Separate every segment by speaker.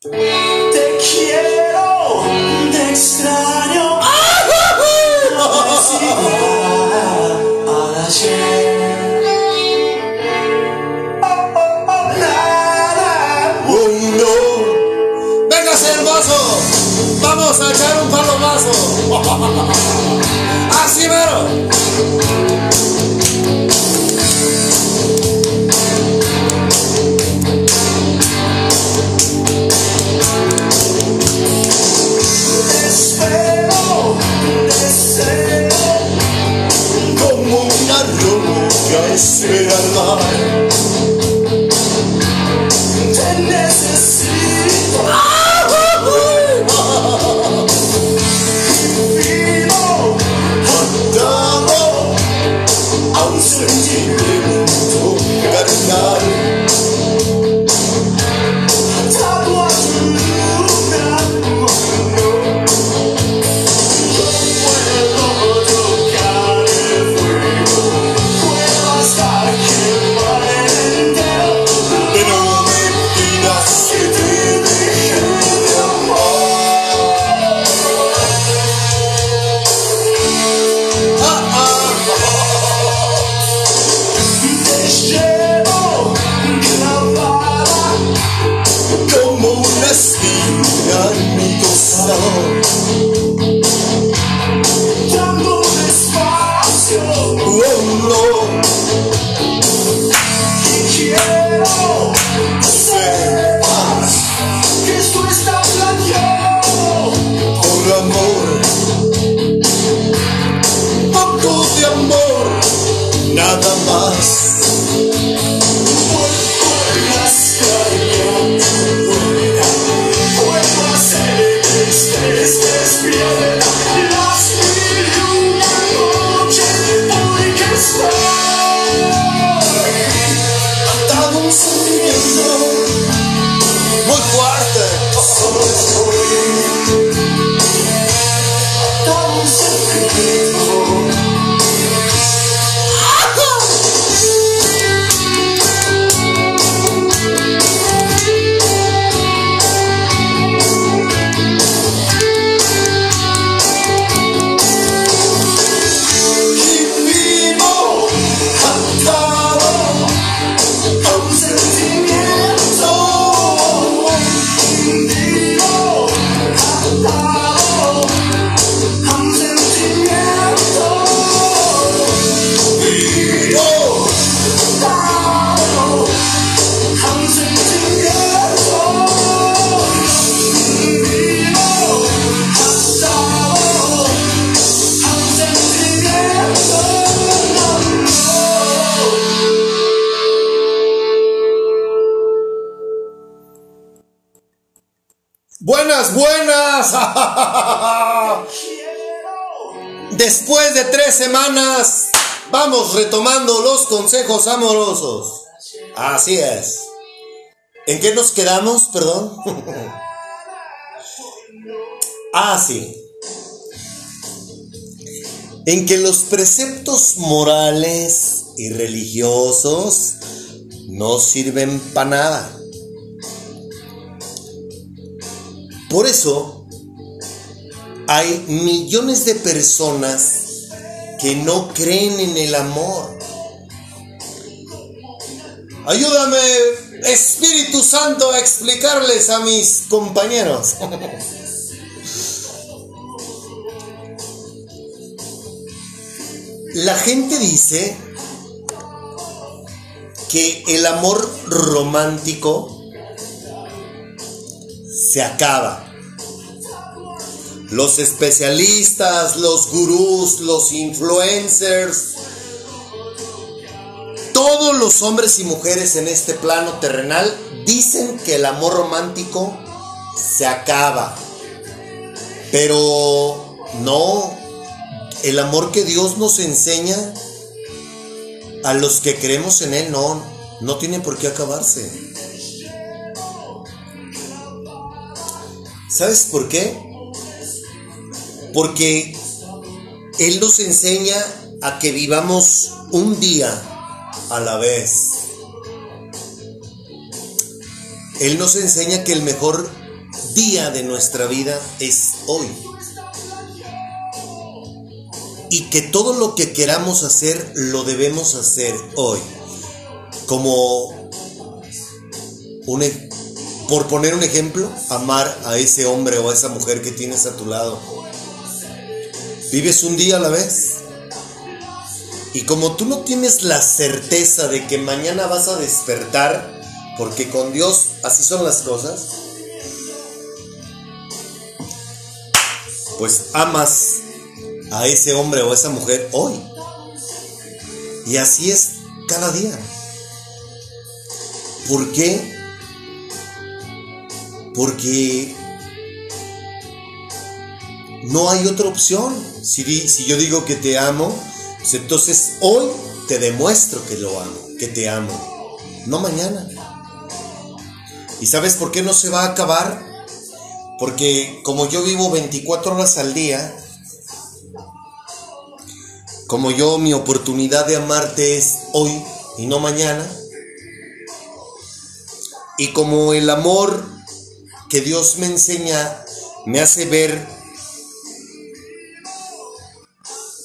Speaker 1: Te quiero, I see the. Nada
Speaker 2: más. Consejos amorosos. Así es. ¿En qué nos quedamos? Perdón. ah, sí. En que los preceptos morales y religiosos no sirven para nada. Por eso, hay millones de personas que no creen en el amor. Ayúdame, Espíritu Santo, a explicarles a mis compañeros. La gente dice que el amor romántico se acaba. Los especialistas, los gurús, los influencers, los hombres y mujeres en este plano terrenal dicen que el amor romántico se acaba. Pero no, el amor que Dios nos enseña a los que creemos en Él no, no tiene por qué acabarse. ¿Sabes por qué? Porque Él nos enseña a que vivamos un día a la vez. Él nos enseña que el mejor día de nuestra vida es hoy. Y que todo lo que queramos hacer lo debemos hacer hoy. Como un, e- por poner un ejemplo, amar a ese hombre o a esa mujer que tienes a tu lado. Vives un día a la vez. Y como tú no tienes la certeza de que mañana vas a despertar, porque con Dios así son las cosas, pues amas a ese hombre o a esa mujer hoy. Y así es cada día. ¿Por qué? Porque no hay otra opción. Si, si yo digo que te amo, pues entonces hoy te demuestro que lo amo, que te amo. No mañana. ¿Y sabes por qué no se va a acabar? Porque como yo vivo 24 horas al día, como yo mi oportunidad de amarte es hoy y no mañana, y como el amor que Dios me enseña me hace ver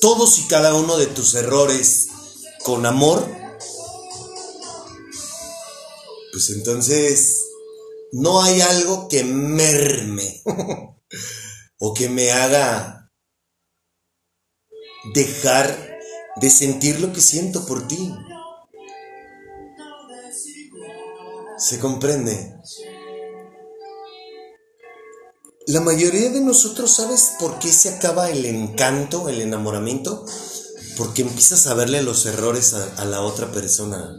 Speaker 2: todos y cada uno de tus errores con amor, pues entonces no hay algo que merme o que me haga dejar de sentir lo que siento por ti. ¿Se comprende? La mayoría de nosotros, ¿sabes por qué se acaba el encanto, el enamoramiento? Porque empiezas a verle los errores a, la otra persona.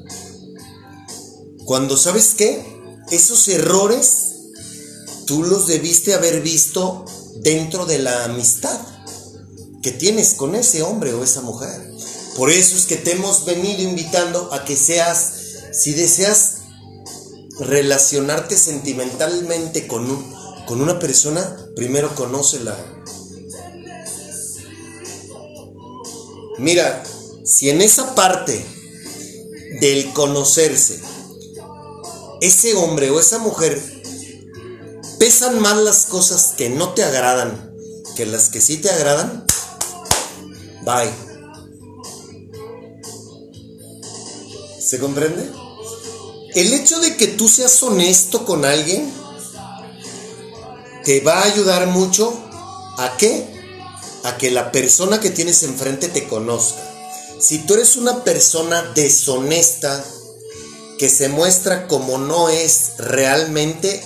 Speaker 2: Cuando sabes qué, esos errores tú los debiste haber visto dentro de la amistad que tienes con ese hombre o esa mujer. Por eso es que te hemos venido invitando a que seas, si deseas relacionarte sentimentalmente con, un, con una persona, primero conócela. Mira, si en esa parte del conocerse, ese hombre o esa mujer pesan más las cosas que no te agradan que las que sí te agradan, bye. ¿Se comprende? El hecho de que tú seas honesto con alguien te va a ayudar mucho a? A que la persona que tienes enfrente te conozca. Si tú eres una persona deshonesta que se muestra como no es realmente,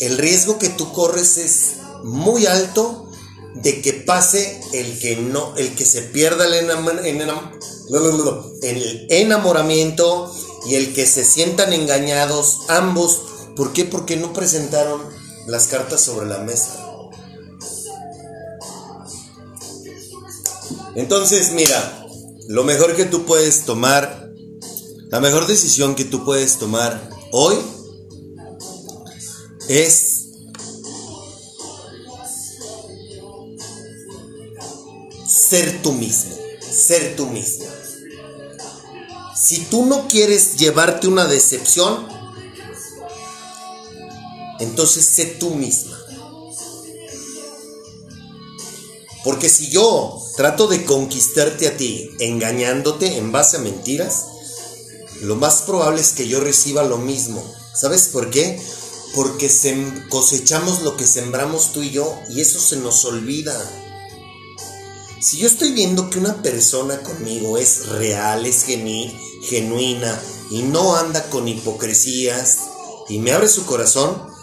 Speaker 2: el riesgo que tú corres es muy alto de que pase el que no, el que se pierda el, el enamoramiento y el que se sientan engañados ambos. ¿Por qué? Porque no presentaron las cartas sobre la mesa. Entonces, mira, lo mejor que tú puedes tomar, la mejor decisión que tú puedes tomar hoy es ser tú mismo, ser tú mismo. Si tú no quieres llevarte una decepción, entonces sé tú misma. Porque si yo trato de conquistarte a ti engañándote en base a mentiras, lo más probable es que yo reciba lo mismo. ¿Sabes por qué? Porque cosechamos lo que sembramos tú y yo y eso se nos olvida. Si yo estoy viendo que una persona conmigo es real, es genuina y no anda con hipocresías y me abre su corazón,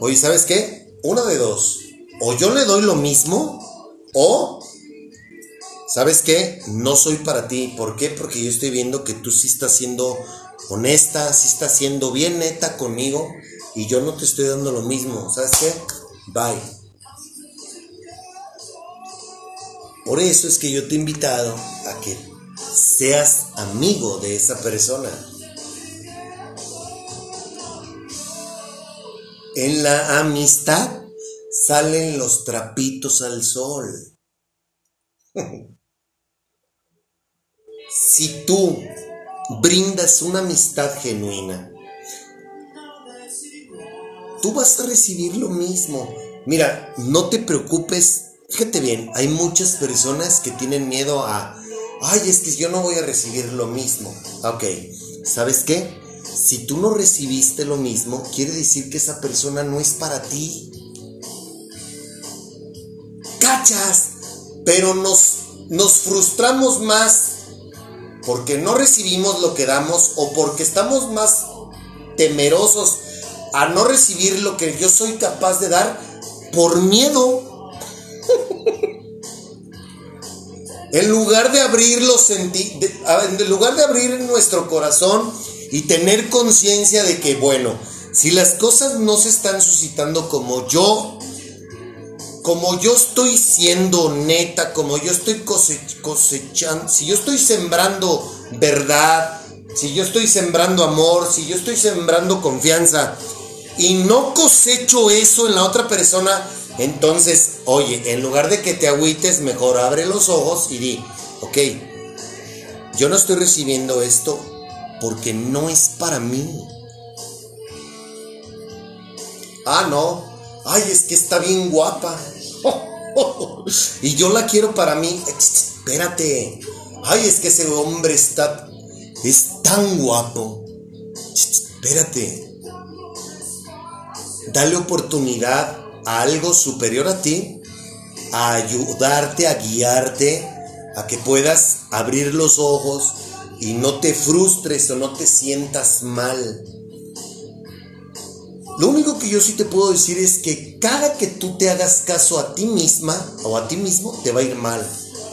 Speaker 2: oye, ¿sabes qué? Una de dos. O yo le doy lo mismo o, ¿sabes qué? No soy para ti. ¿Por qué? Porque yo estoy viendo que tú sí estás siendo honesta, sí estás siendo bien neta conmigo y yo no te estoy dando lo mismo. ¿Sabes qué? Bye. Por eso es que yo te he invitado a que seas amigo de esa persona. En la amistad salen los trapitos al sol. si tú brindas una amistad genuina, tú vas a recibir lo mismo. Mira, no te preocupes. Fíjate bien, hay muchas personas que tienen miedo a, ay, es que yo no voy a recibir lo mismo. Ok, ¿sabes qué? Si tú no recibiste lo mismo, quiere decir que esa persona no es para ti. ¿Cachas? Pero nos, nos frustramos más porque no recibimos lo que damos o porque estamos más temerosos a no recibir lo que yo soy capaz de dar por miedo. en lugar de abrir los en lugar de abrir nuestro corazón y tener conciencia de que bueno, si las cosas no se están suscitando como yo como yo estoy siendo neta, como yo estoy cose- cosechando, si yo estoy sembrando verdad, si yo estoy sembrando amor, si yo estoy sembrando confianza y no cosecho eso en la otra persona, entonces, oye, en lugar de que te agüites, mejor abre los ojos y di, ok, yo no estoy recibiendo esto porque no es para mí. Ah, no. Ay, es que está bien guapa. y yo la quiero para mí. Espérate. Ay, es que ese hombre está. Es tan guapo. Espérate. Dale oportunidad a algo superior a ti. A ayudarte, a guiarte. A que puedas abrir los ojos. Y no te frustres o no te sientas mal. Lo único que yo sí te puedo decir es que cada que tú te hagas caso a ti misma o a ti mismo, te va a ir mal.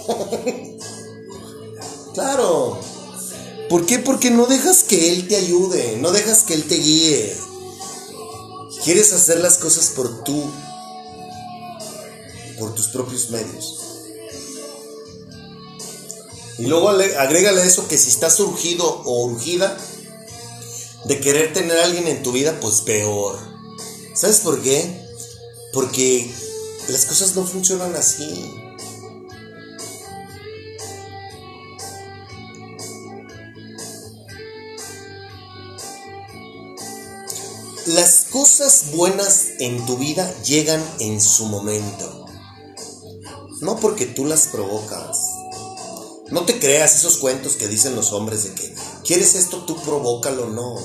Speaker 2: claro. ¿Por qué? Porque no dejas que Él te ayude, no dejas que Él te guíe. Quieres hacer las cosas por tú, por tus propios medios. Y luego ale- agrégale eso que si estás urgido o urgida, de querer tener a alguien en tu vida, pues peor. ¿Sabes por qué? Porque las cosas no funcionan así. Las cosas buenas en tu vida llegan en su momento. No porque tú las provocas. No te creas esos cuentos que dicen los hombres de que quieres esto, tú provócalo, no.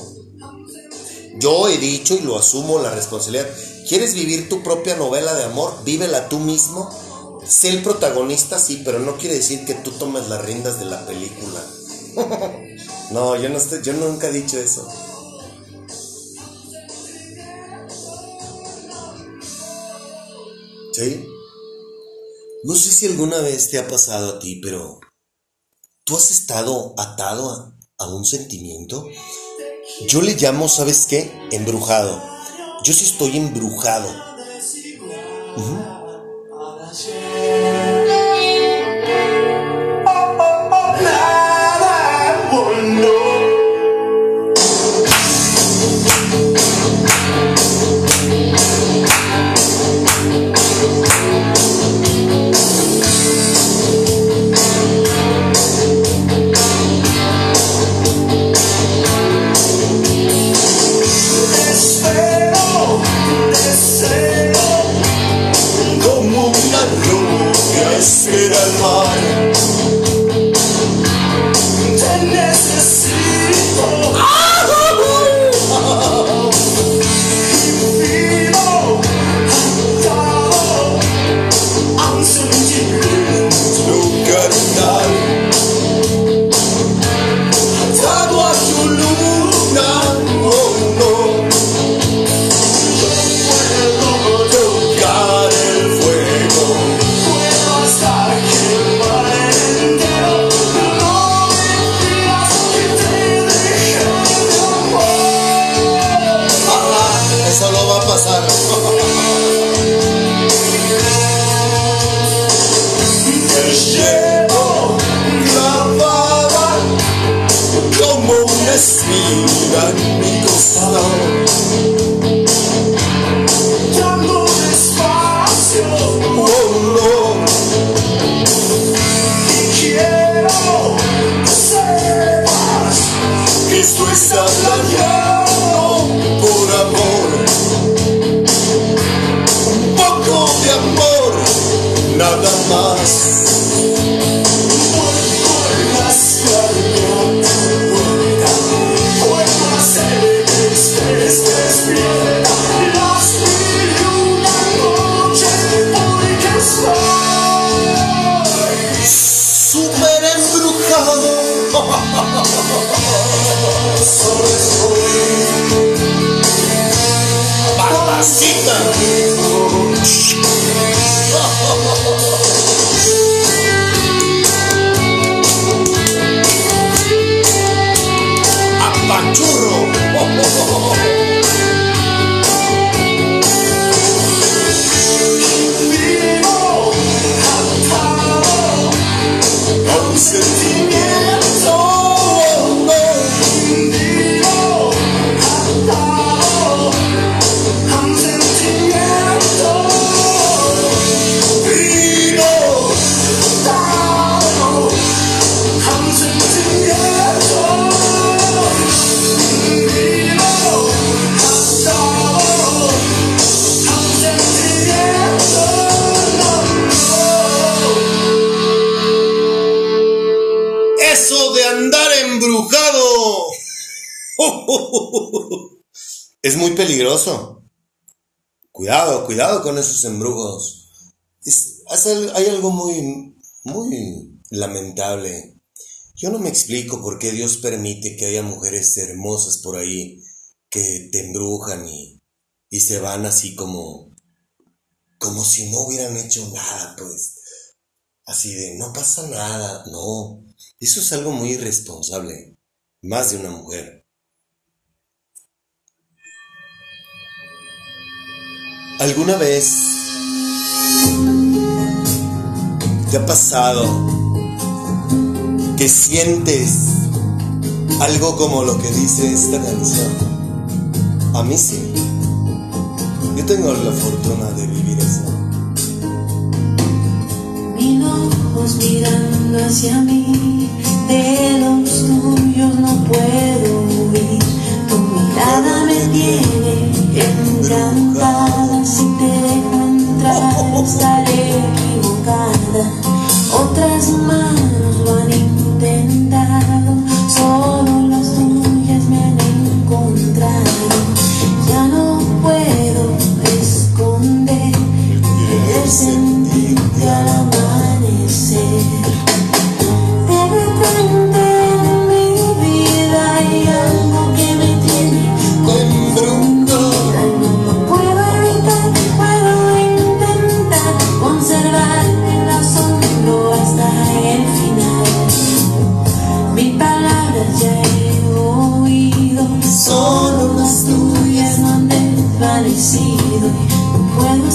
Speaker 2: Yo he dicho y lo asumo la responsabilidad. ¿Quieres vivir tu propia novela de amor? Vívela tú mismo. Sé el protagonista, sí, pero no quiere decir que tú tomes las riendas de la película. no, yo no estoy, yo nunca he dicho eso. ¿Sí? No sé si alguna vez te ha pasado a ti, pero ¿tú has estado atado a, un sentimiento? Yo le llamo, ¿sabes qué? Embrujado. Yo sí estoy embrujado. Explico por qué Dios permite que haya mujeres hermosas por ahí que te embrujan y, y se van así como, como si no hubieran hecho nada, pues. Así de, no pasa nada, no. Eso es algo muy irresponsable, más de una mujer. ¿Alguna vez te ha pasado que sientes algo como lo que dice esta canción? A mí sí. Yo tengo la fortuna de vivir eso.
Speaker 3: Mil ojos mirando hacia mí, de los tuyos no puedo huir. Tu mirada me tiene encantada, si te dejo entrar estaré equivocada. Otras manos lo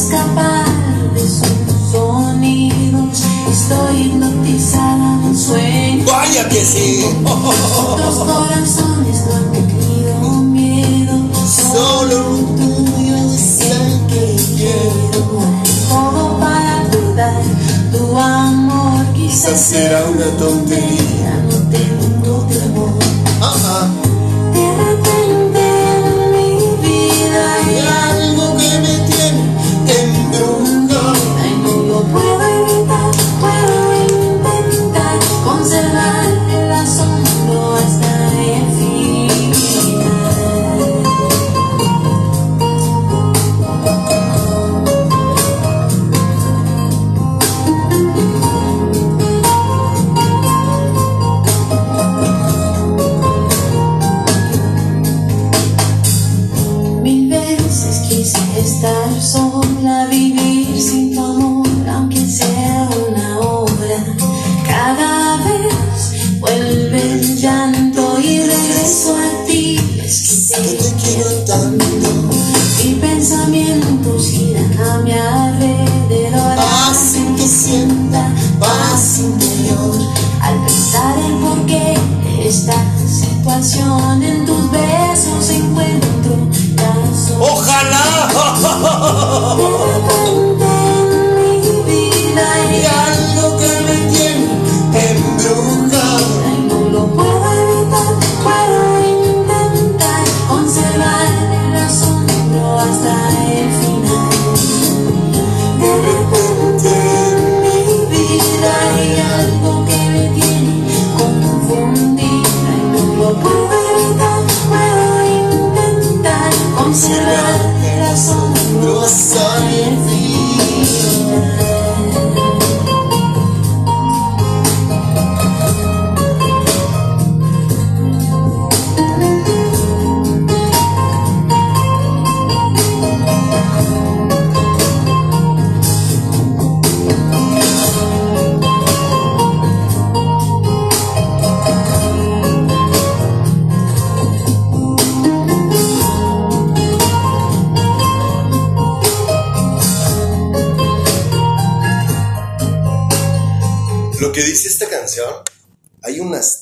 Speaker 3: escapar de sus sonidos. Estoy hipnotizada en un sueño.
Speaker 2: ¡Vaya que sí!
Speaker 3: Otros corazones no han tenido miedo,
Speaker 2: Solo
Speaker 3: tuyo es el que quiero. Todo para cuidar tu amor, quizás
Speaker 2: será una tontería.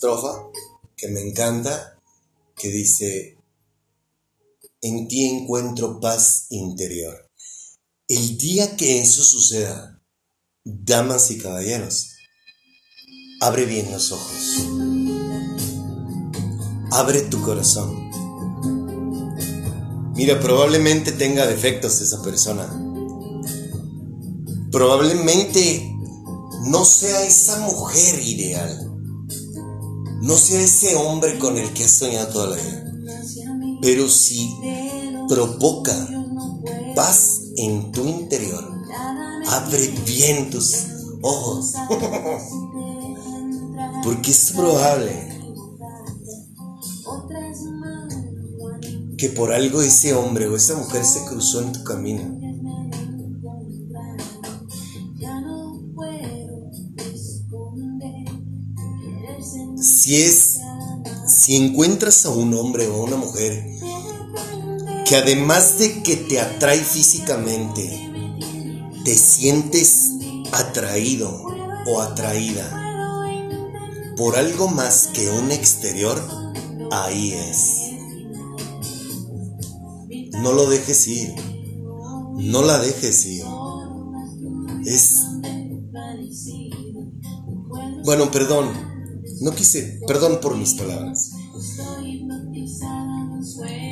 Speaker 2: Estrofa que me encanta que dice, en ti encuentro paz interior. El día que eso suceda, damas y caballeros, abre bien los ojos. Abre tu corazón. Mira, probablemente tenga defectos esa persona. Probablemente no sea esa mujer ideal. No sea ese hombre con el que has soñado toda la vida. Pero si provoca paz en tu interior, abre bien tus ojos. Porque es probable que por algo ese hombre o esa mujer se cruzó en tu camino. Si es, si encuentras a un hombre o a una mujer que además de que te atrae físicamente, te sientes atraído o atraída por algo más que un exterior, ahí es. No lo dejes ir. No la dejes ir. Es... Bueno, perdón. No quise... Perdón por mis palabras.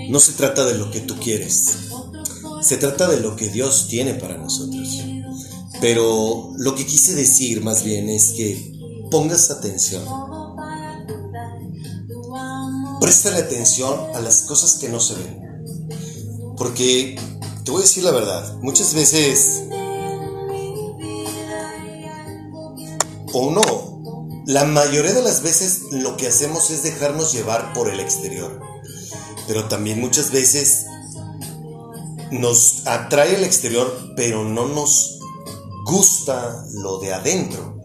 Speaker 2: No se trata de lo que tú quieres. Se trata de lo que Dios tiene para nosotros. Pero lo que quise decir más bien es que pongas atención. Préstale atención a las cosas que no se ven. Porque te voy a decir la verdad, muchas veces, o no, la mayoría de las veces lo que hacemos es dejarnos llevar por el exterior. Pero también muchas veces nos atrae el exterior, pero no nos gusta lo de adentro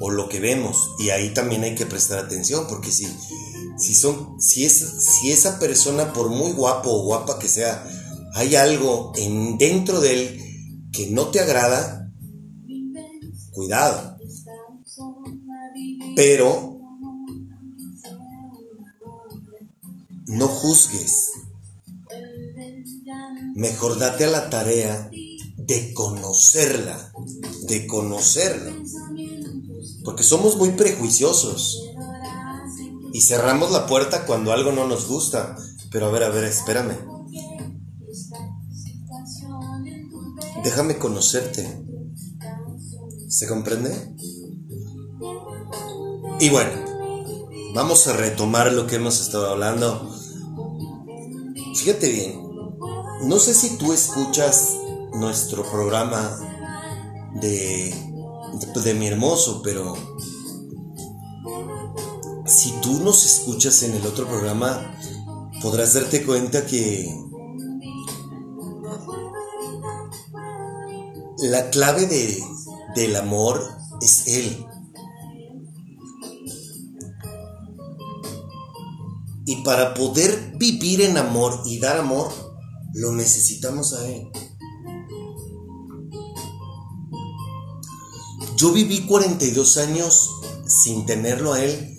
Speaker 2: o lo que vemos. Y ahí también hay que prestar atención, porque si, si, son, si, es, si esa persona, por muy guapo o guapa que sea, hay algo en, dentro de él que no te agrada, cuidado. Pero no juzgues. Mejor date a la tarea de conocerla, de conocerla. Porque somos muy prejuiciosos. Y cerramos la puerta cuando algo no nos gusta. Pero a ver, a ver, espérame. Déjame conocerte. ¿Se comprende? Y bueno, vamos a retomar lo que hemos estado hablando. Fíjate bien, no sé si tú escuchas nuestro programa de, de, mi hermoso, pero si tú nos escuchas en el otro programa, podrás darte cuenta que la clave de, del amor es Él. Y para poder vivir en amor y dar amor, lo necesitamos a Él. Yo viví 42 años sin tenerlo a Él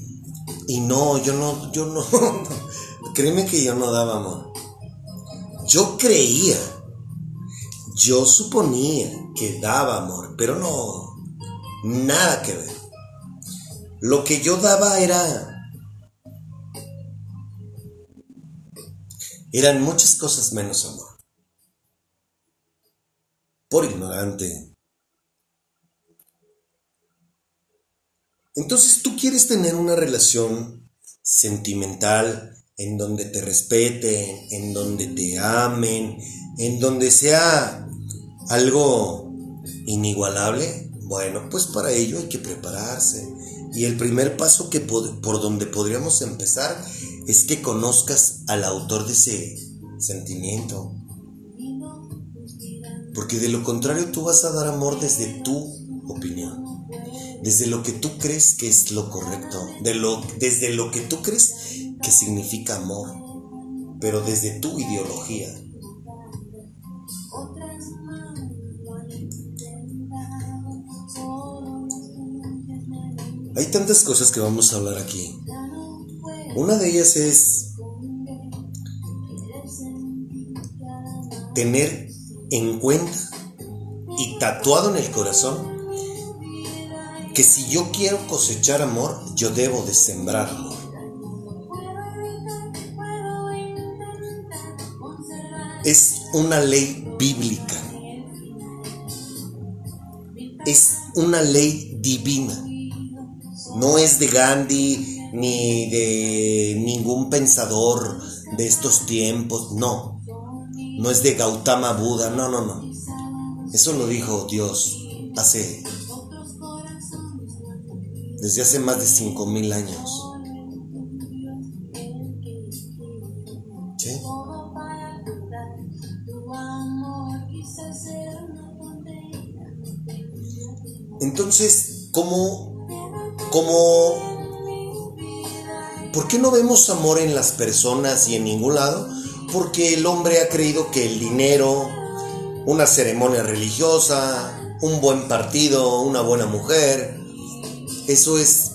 Speaker 2: y no, yo no, yo no, créeme que yo no daba amor. Yo creía, yo suponía que daba amor, pero no, nada que ver. Lo que yo daba era eran muchas cosas menos amor. Por ignorante. Entonces tú quieres tener una relación sentimental en donde te respeten, en donde te amen, en donde sea algo inigualable. Bueno, pues para ello hay que prepararse. Y el primer paso que por donde podríamos empezar es que conozcas al autor de ese sentimiento. Porque de lo contrario tú vas a dar amor desde tu opinión, desde lo que tú crees que es lo correcto, de lo, desde lo que tú crees que significa amor, pero desde tu ideología. Hay tantas cosas que vamos a hablar aquí. Una de ellas es tener en cuenta y tatuado en el corazón que si yo quiero cosechar amor, yo debo de sembrar. Es una ley bíblica. Es una ley divina. No es de Gandhi ni de ningún pensador de estos tiempos, no. No es de Gautama Buda, no, no, no. Eso lo dijo Dios hace desde hace más de cinco mil años. ¿Sí? Entonces, ¿cómo, cómo, por qué no vemos amor en las personas y en ningún lado? Porque el hombre ha creído que el dinero, una ceremonia religiosa, un buen partido, una buena mujer, eso es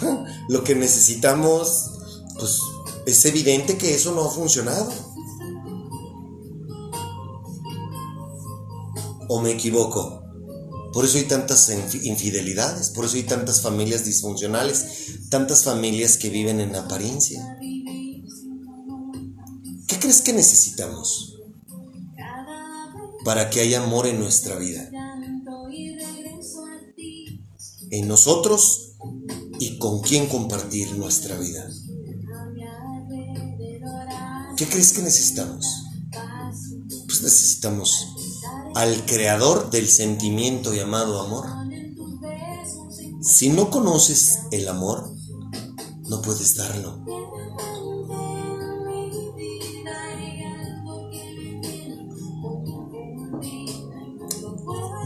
Speaker 2: lo que necesitamos, pues es evidente que eso no ha funcionado. ¿O me equivoco? Por eso hay tantas infi- infidelidades, por eso hay tantas familias disfuncionales, tantas familias que viven en apariencia. ¿Qué crees que necesitamos para que haya amor en nuestra vida? En nosotros y con quién compartir nuestra vida. ¿Qué crees que necesitamos? Pues necesitamos al creador del sentimiento llamado amor. Si no conoces el amor, no puedes darlo.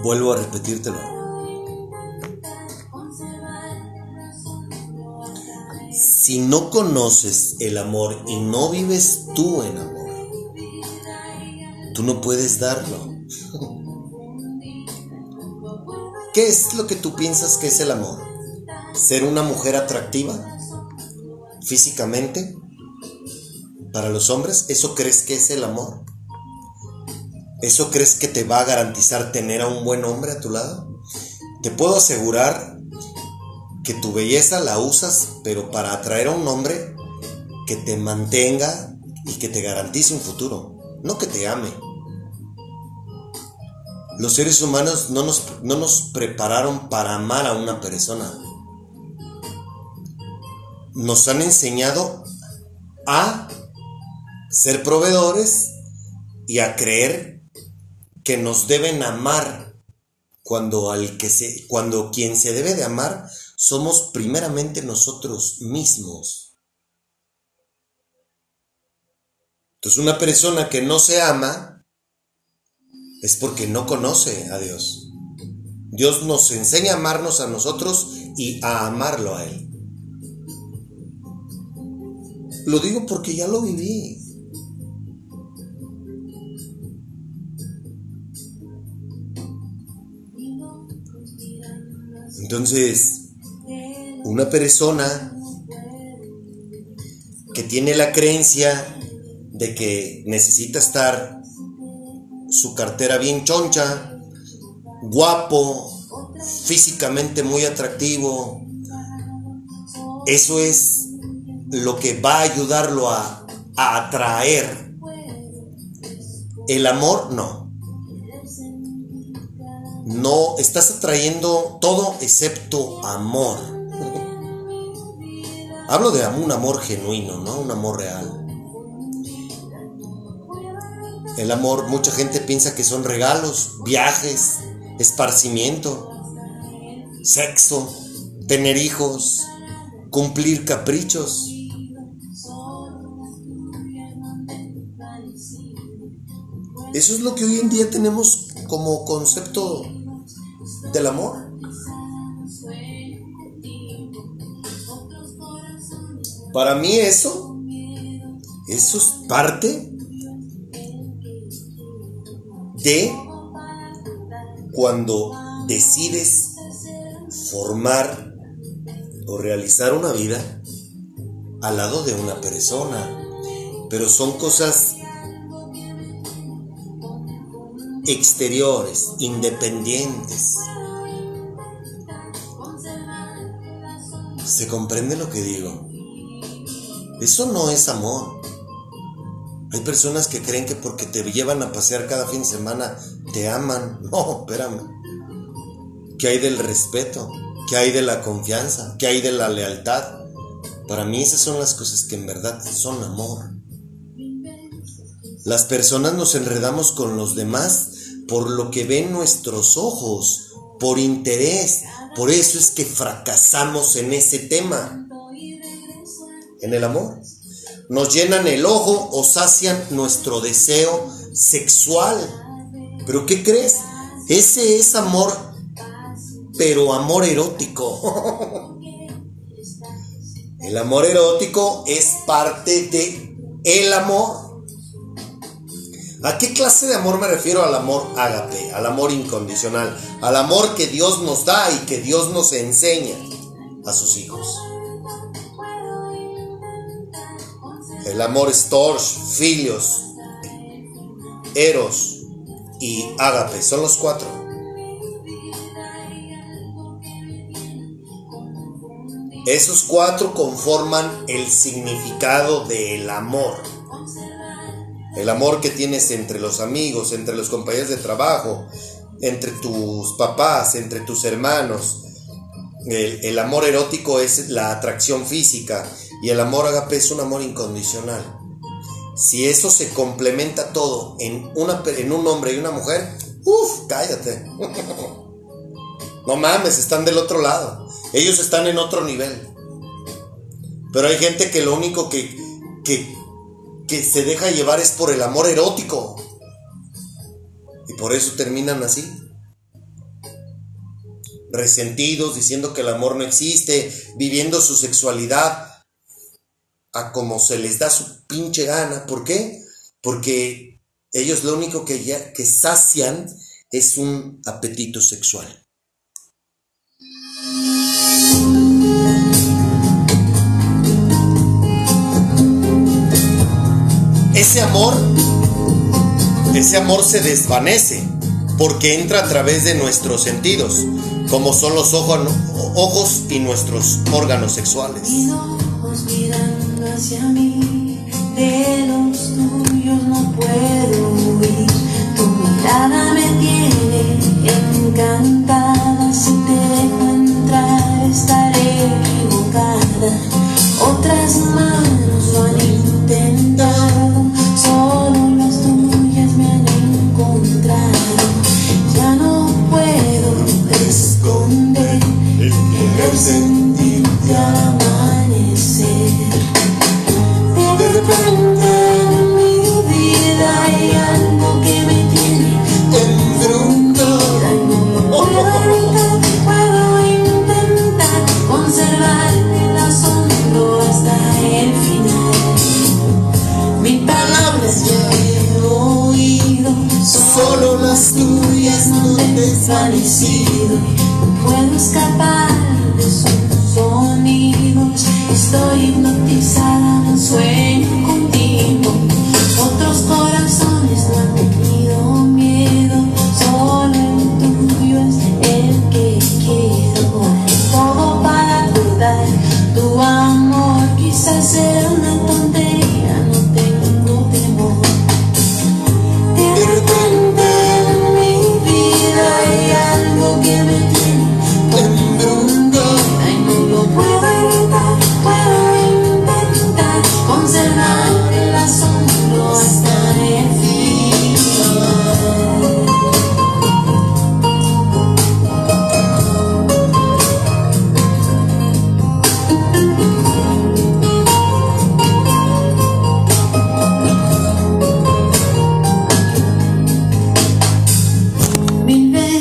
Speaker 2: Vuelvo a repetírtelo. Si no conoces el amor y no vives tú en amor, tú no puedes darlo. ¿Qué es lo que tú piensas que es el amor? ¿Ser una mujer atractiva? ¿Físicamente? ¿Para los hombres? ¿Eso crees que es el amor? ¿Eso crees que te va a garantizar tener a un buen hombre a tu lado? Te puedo asegurar que tu belleza la usas, pero para atraer a un hombre que te mantenga y que te garantice un futuro, no que te ame. Los seres humanos no nos, no nos prepararon para amar a una persona. Nos han enseñado a ser proveedores y a creer que nos deben amar cuando al que se cuando quien se debe de amar somos primeramente nosotros mismos. Entonces una persona que no se ama es porque no conoce a Dios. Dios nos enseña a amarnos a nosotros y a amarlo a Él. Lo digo porque ya lo viví. Entonces, una persona que tiene la creencia de que necesita estar su cartera bien choncha, guapo, físicamente muy atractivo, eso es lo que va a ayudarlo a, atraer. El amor no. No, estás atrayendo todo excepto amor. Hablo de un amor genuino, ¿no? Un amor real. El amor, mucha gente piensa que son regalos, viajes, esparcimiento, sexo, tener hijos, cumplir caprichos. Eso es lo que hoy en día tenemos como concepto del amor. Para mí eso, eso es parte de cuando decides formar o realizar una vida al lado de una persona. Pero son cosas exteriores, independientes. ¿Se comprende lo que digo? Eso no es amor. Hay personas que creen que porque te llevan a pasear cada fin de semana te aman. No, espérame. ¿Qué hay del respeto? ¿Qué hay de la confianza? ¿Qué hay de la lealtad? Para mí esas son las cosas que en verdad son amor. Las personas nos enredamos con los demás por lo que ven nuestros ojos, por interés. Por eso es que fracasamos en ese tema. En el amor. Nos llenan el ojo o sacian nuestro deseo sexual. Pero ¿qué crees? Ese es amor, pero amor erótico. El amor erótico es parte de el amor. ¿A qué clase de amor me refiero? Al amor ágape, al amor incondicional, al amor que Dios nos da y que Dios nos enseña a sus hijos. El amor storge, filios, eros y ágape, son los cuatro. Esos cuatro conforman el significado del amor. El amor que tienes entre los amigos, entre los compañeros de trabajo, entre tus papás, entre tus hermanos. El amor erótico es la atracción física y el amor agape es un amor incondicional. Si eso se complementa todo en, un hombre y una mujer, uff, cállate. No mames, están del otro lado. Ellos están en otro nivel. Pero hay gente que lo único que, que se deja llevar es por el amor erótico. Y por eso terminan así. Resentidos, diciendo que el amor no existe, viviendo su sexualidad a como se les da su pinche gana. ¿Por qué? Porque ellos lo único que, ya, que sacian es un apetito sexual. Ese amor, ese amor se desvanece porque entra a través de nuestros sentidos, como son los ojos, ojos y nuestros órganos sexuales.
Speaker 3: Hacia mí, de los tuyos no puedo huir. Tu mirada me tiene encantada. Si te dejo entrar, estaré equivocada. Otras manos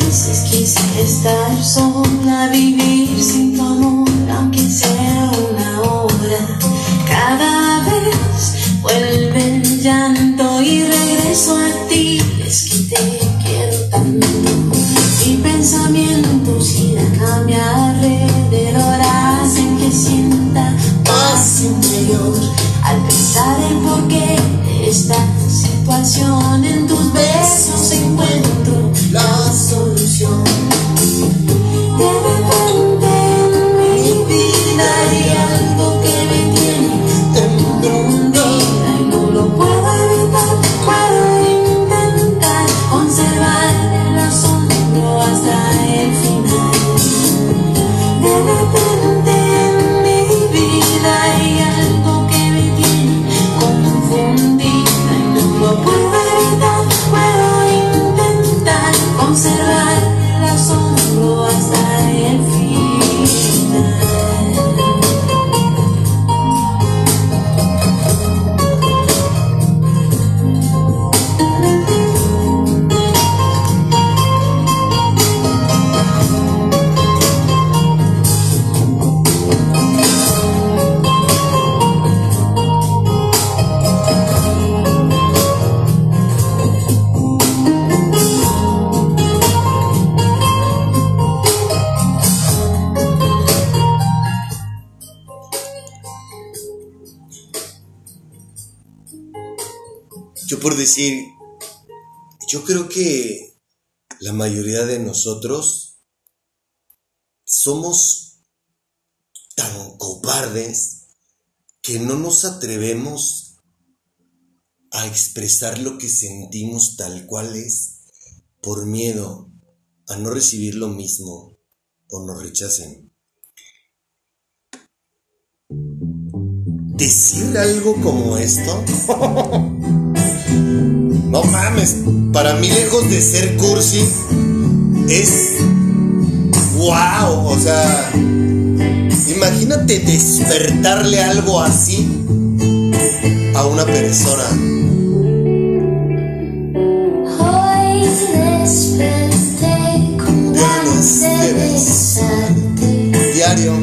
Speaker 3: veces quise estar sola, vivir sin tu amor, aunque sea una hora. Cada vez vuelve
Speaker 2: decir, yo creo que la mayoría de nosotros somos tan cobardes que no nos atrevemos a expresar lo que sentimos tal cual es por miedo a no recibir lo mismo o nos rechacen. Decir algo como esto, no mames, para mí lejos de ser cursi, es wow, o sea, imagínate despertarle algo así a una persona.
Speaker 3: Hoy desperté con ganas de besarte.
Speaker 2: Diario.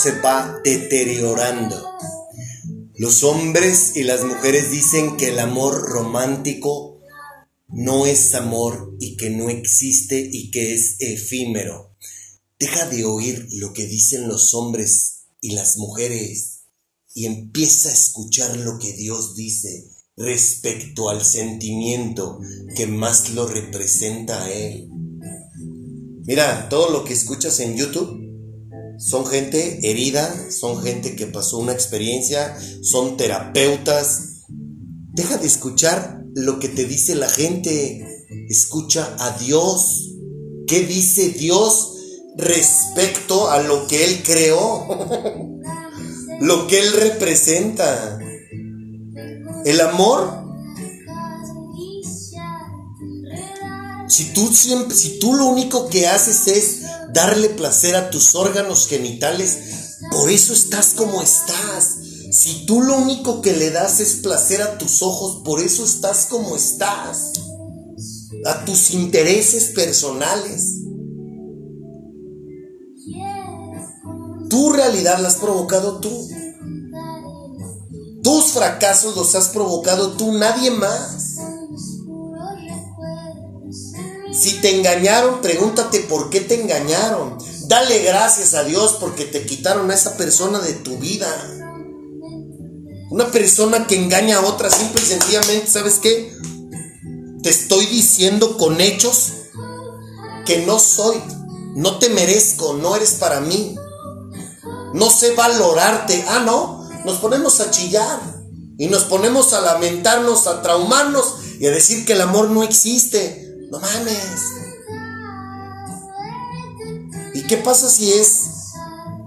Speaker 3: Se
Speaker 2: va deteriorando. Los hombres y las mujeres dicen que el amor romántico no es amor y que no existe y que es efímero. Deja de oír lo que dicen los hombres y las mujeres y empieza a escuchar lo que Dios dice respecto al sentimiento que más lo representa a Él. Mira, todo lo que escuchas en YouTube son gente herida, son gente que pasó una experiencia, son terapeutas. Deja de escuchar lo que te dice la gente. Escucha a Dios. ¿Qué dice Dios respecto a lo que Él creó? lo que Él representa. El amor Si tú siempre, si tú lo único que haces es darle placer a tus órganos genitales, por eso estás como estás. Si tú lo único que le das es placer a tus ojos, por eso estás como estás. A tus intereses personales. Tu realidad la has provocado tú. Tus fracasos los has provocado tú, nadie más. Si te engañaron, pregúntate por qué te engañaron. Dale gracias a Dios porque te quitaron a esa persona de tu vida. Una persona que engaña a otra, simple y sencillamente, ¿sabes qué? Te estoy diciendo con hechos que no soy, no te merezco, no eres para mí. No sé valorarte. Ah, no, nos ponemos a chillar y nos ponemos a lamentarnos, a traumarnos y a decir que el amor no existe. No mames. ¿Y qué pasa si es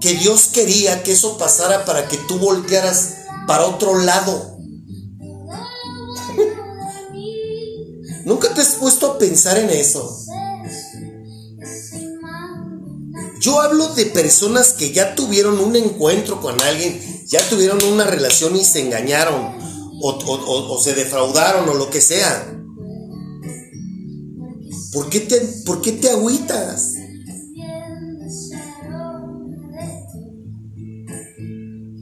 Speaker 2: que Dios quería que eso pasara para que tú voltearas para otro lado? ¿Nunca te has puesto a pensar en eso? Yo hablo de personas que ya tuvieron un encuentro con alguien, ya tuvieron una relación y se engañaron, o, o- o se defraudaron, o lo que sea. ¿Por qué te, por qué te agüitas?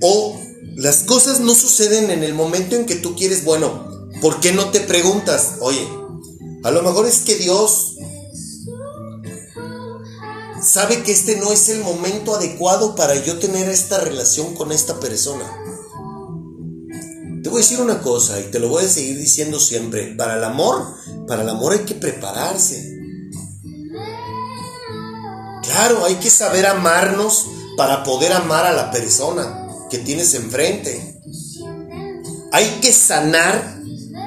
Speaker 2: O las cosas no suceden en el momento en que tú quieres, bueno, ¿por qué no te preguntas? Oye, a lo mejor es que Dios sabe que este no es el momento adecuado para yo tener esta relación con esta persona. Te voy a decir una cosa y te lo voy a seguir diciendo siempre. Para el amor, para el amor hay que prepararse. Claro, hay que saber amarnos para poder amar a la persona que tienes enfrente. Hay que sanar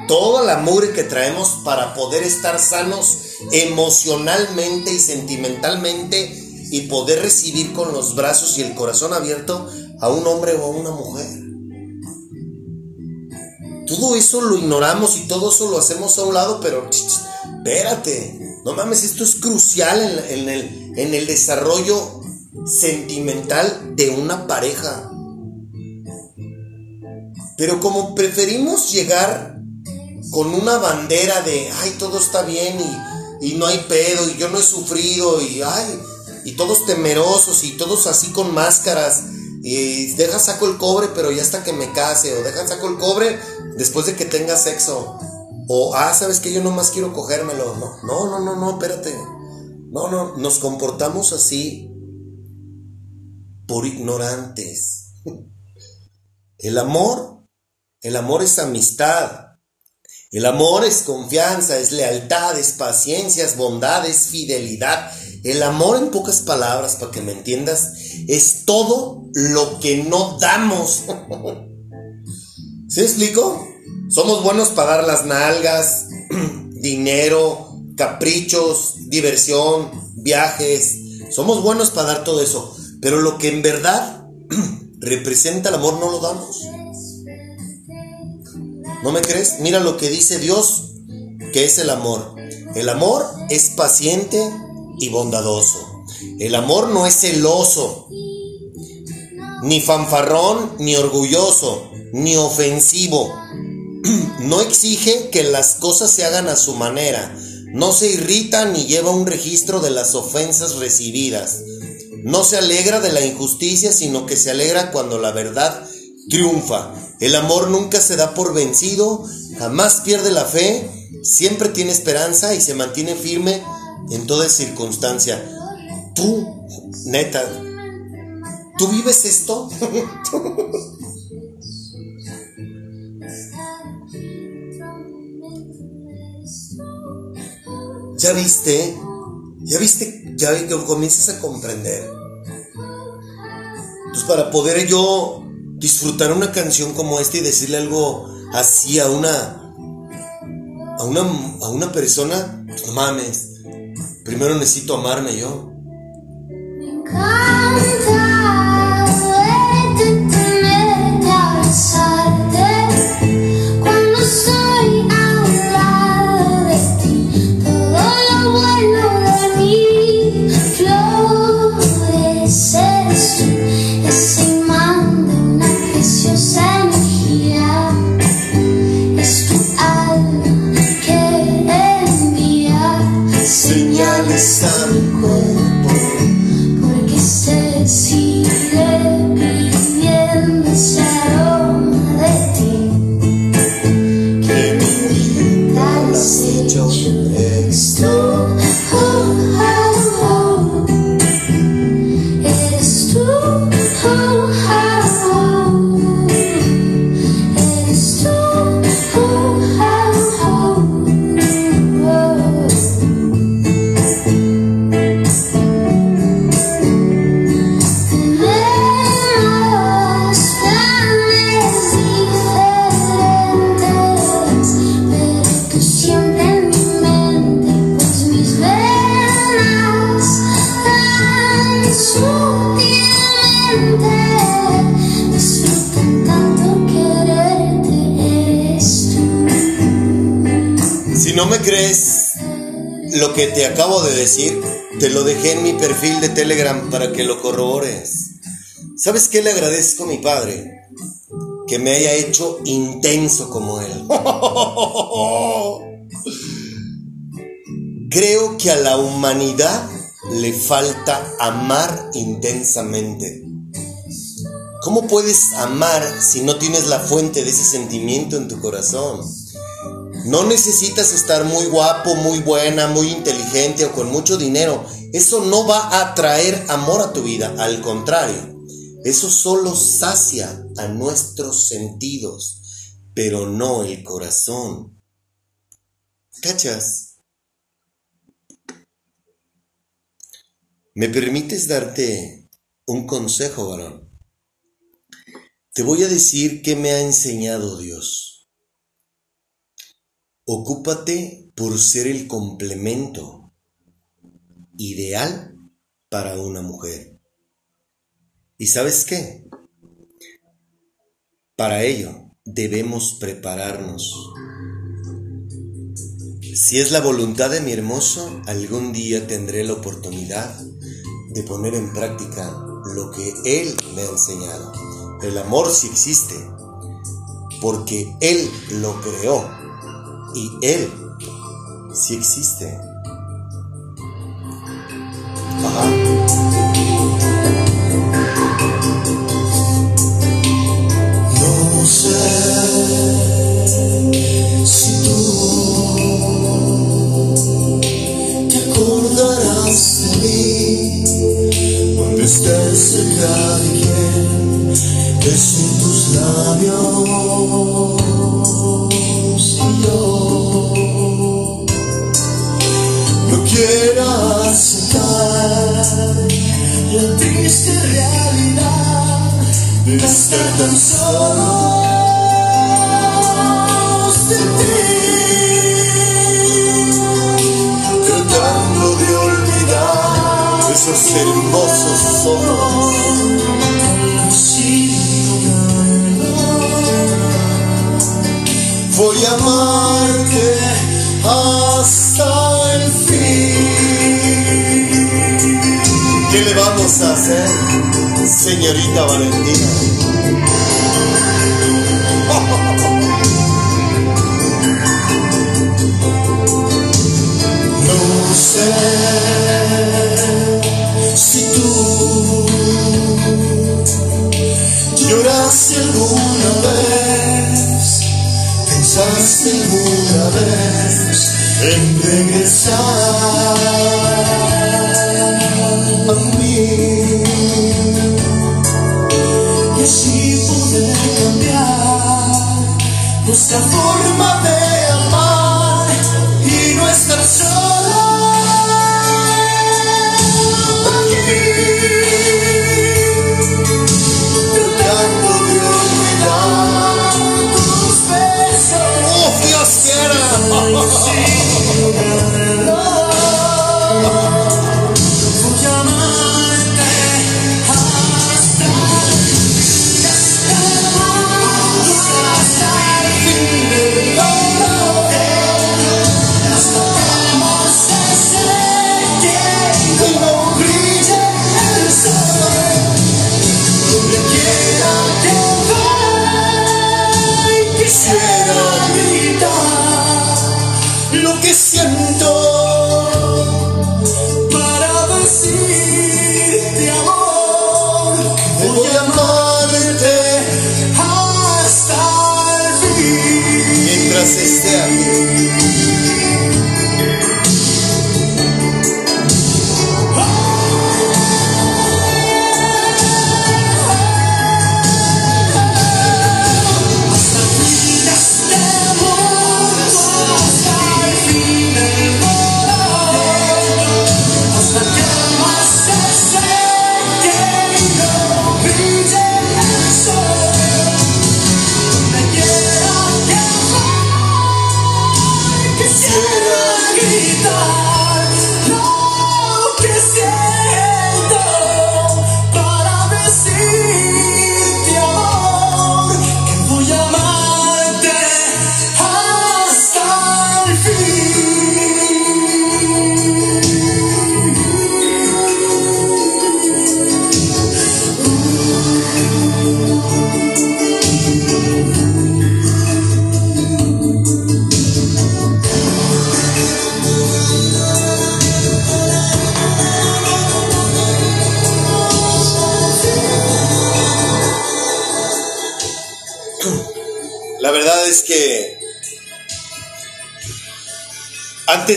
Speaker 2: toda la mugre que traemos para poder estar sanos emocionalmente y sentimentalmente y poder recibir con los brazos y el corazón abierto a un hombre o a una mujer. Todo eso lo ignoramos y todo eso lo hacemos a un lado, pero espérate, no mames, esto es crucial en, en el, en el desarrollo sentimental de una pareja. Pero como preferimos llegar con una bandera de, ay, todo está bien y, y no hay pedo y yo no he sufrido y, ay, y todos temerosos y todos así con máscaras y deja saco el cobre pero ya hasta que me case o deja saco el cobre después de que tenga sexo o, ah, sabes que yo nomás quiero cogérmelo. No, no, no, no, no, espérate. No, no, nos comportamos así por ignorantes. El amor, el amor es amistad. El amor es confianza, es lealtad, es paciencia, es bondad, es fidelidad. El amor, en pocas palabras, para que me entiendas, es todo lo que no damos. ¿Sí explico? Somos buenos para dar las nalgas, dinero, caprichos, diversión, viajes. Somos buenos para dar todo eso. Pero lo que en verdad representa el amor no lo damos. ¿No me crees? Mira lo que dice Dios, que es el amor. El amor es paciente y bondadoso. El amor no es celoso, ni fanfarrón, ni orgulloso, ni ofensivo. No exige que las cosas se hagan a su manera. No se irrita ni lleva un registro de las ofensas recibidas. No se alegra de la injusticia, sino que se alegra cuando la verdad triunfa. El amor nunca se da por vencido, jamás pierde la fe, siempre tiene esperanza y se mantiene firme en toda circunstancia. Tú, neta, ¿tú vives esto? ¿Ya viste? ¿Ya viste? Ya comienzas a comprender. Entonces, para poder yo disfrutar una canción como esta y decirle algo así a una a una, a una persona, pues no mames. Primero necesito amarme yo.
Speaker 3: Me encanta
Speaker 2: Telegram para que lo corrobores. ¿Sabes qué le agradezco a mi padre? Que me haya hecho intenso como él. Creo que a la humanidad le falta amar intensamente. ¿Cómo puedes amar si no tienes la fuente de ese sentimiento en tu corazón? No necesitas estar muy guapo, muy buena, muy inteligente o con mucho dinero. Eso no va a traer amor a tu vida. Al contrario, eso solo sacia a nuestros sentidos, pero no el corazón. ¿Cachas? ¿Me permites darte un consejo, varón? Te voy a decir qué me ha enseñado Dios. Ocúpate por ser el complemento ideal para una mujer. ¿Y sabes qué? Para ello debemos prepararnos. Si es la voluntad de mi hermoso, algún día tendré la oportunidad de poner en práctica lo que Él me ha enseñado. El amor sí existe, porque Él lo creó y Él sí existe.
Speaker 1: No sé si tú te acordarás de mí cuando estés cerca de quien besen tus labios y yo no quiera aceptar la triste realidad de estar tan solos de ti, tratando de olvidar
Speaker 2: Esos hermosos ojos.
Speaker 1: Voy a amarte hasta
Speaker 2: vamos a hacer, señorita Valentina?
Speaker 1: No sé si tú lloraste alguna vez, pensaste alguna vez en regresar y así poder cambiar nuestra forma de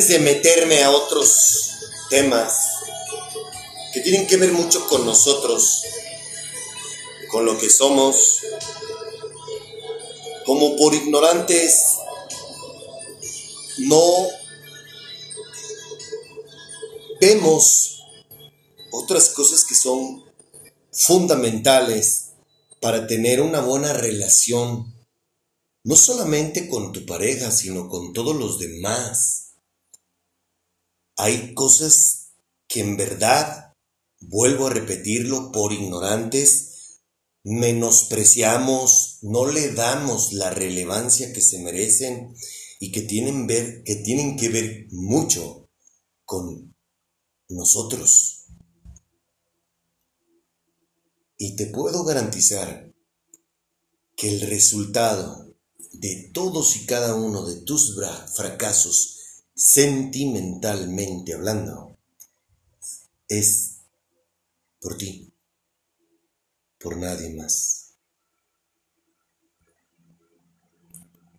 Speaker 1: de
Speaker 2: meterme a otros temas que tienen que ver mucho con nosotros, con lo que somos, como por ignorantes, no vemos otras cosas que son fundamentales para tener una buena relación, no solamente con tu pareja, sino con todos los demás. Hay cosas que en verdad, vuelvo a repetirlo, por ignorantes, menospreciamos, no le damos la relevancia que se merecen y que tienen, ver, que, tienen que ver mucho con nosotros. Y te puedo garantizar que el resultado de todos y cada uno de tus fracasos, sentimentalmente hablando, es por ti, por nadie más.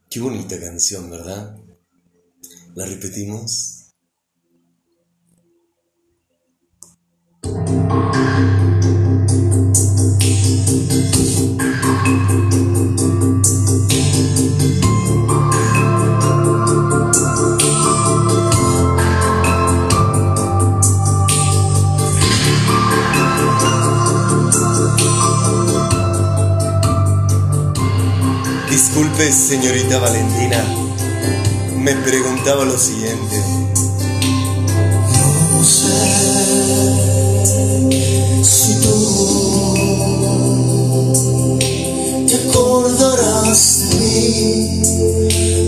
Speaker 2: Qué bonita canción, ¿verdad? ¿La repetimos? Disculpe, señorita Valentina, me preguntaba lo siguiente.
Speaker 1: No sé si tú te acordarás de mí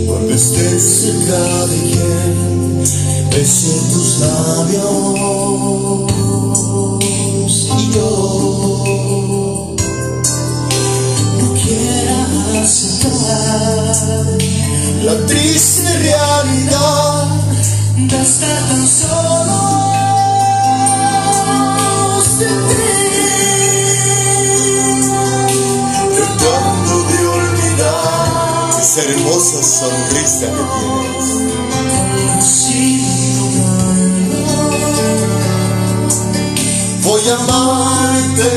Speaker 1: cuando estés cerca de quien bese tus labios la triste realidad de estar tan solo. Sin ti,
Speaker 2: Tratando de olvidar esa hermosa sonrisa que tienes.
Speaker 1: Voy a amarte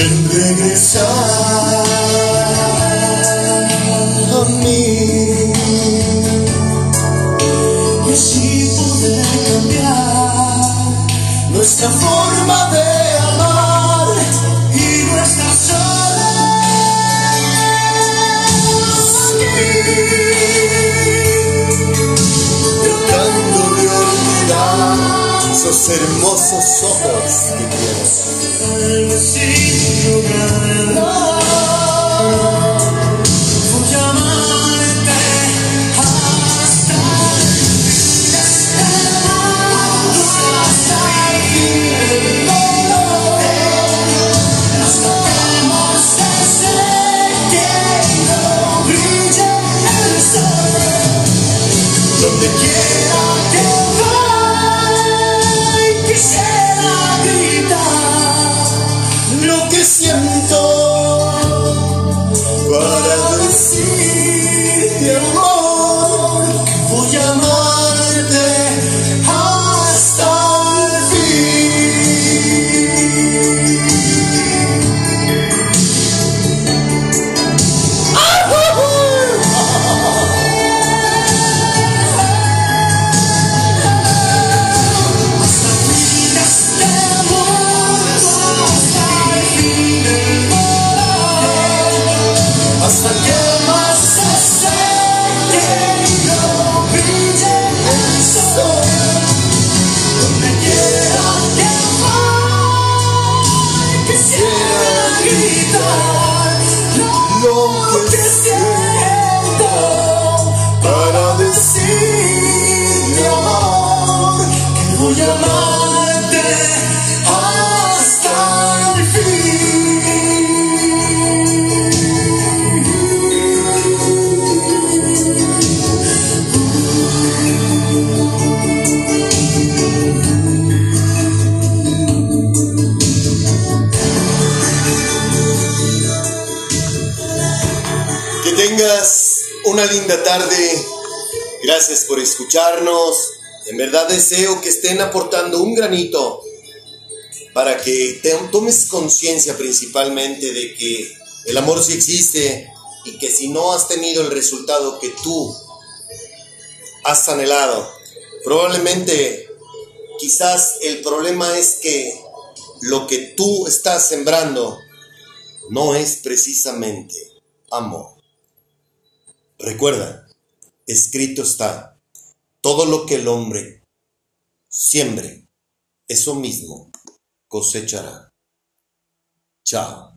Speaker 1: en regresar a mí y así poder cambiar nuestra forma de amar y nuestra soledad.
Speaker 2: Tratando de olvidar esos hermosos ojos que tienes.
Speaker 1: Voy. Donde quiera que vaya quisiera que
Speaker 2: para decirte amor, voy a amar. Deseo que estén aportando un granito para que tomes conciencia principalmente de que el amor sí existe y que si no has tenido el resultado que tú has anhelado, probablemente quizás el problema es que lo que tú estás sembrando no es precisamente amor. Recuerda, escrito está, todo lo que el hombre siembre, eso mismo cosechará. Chao.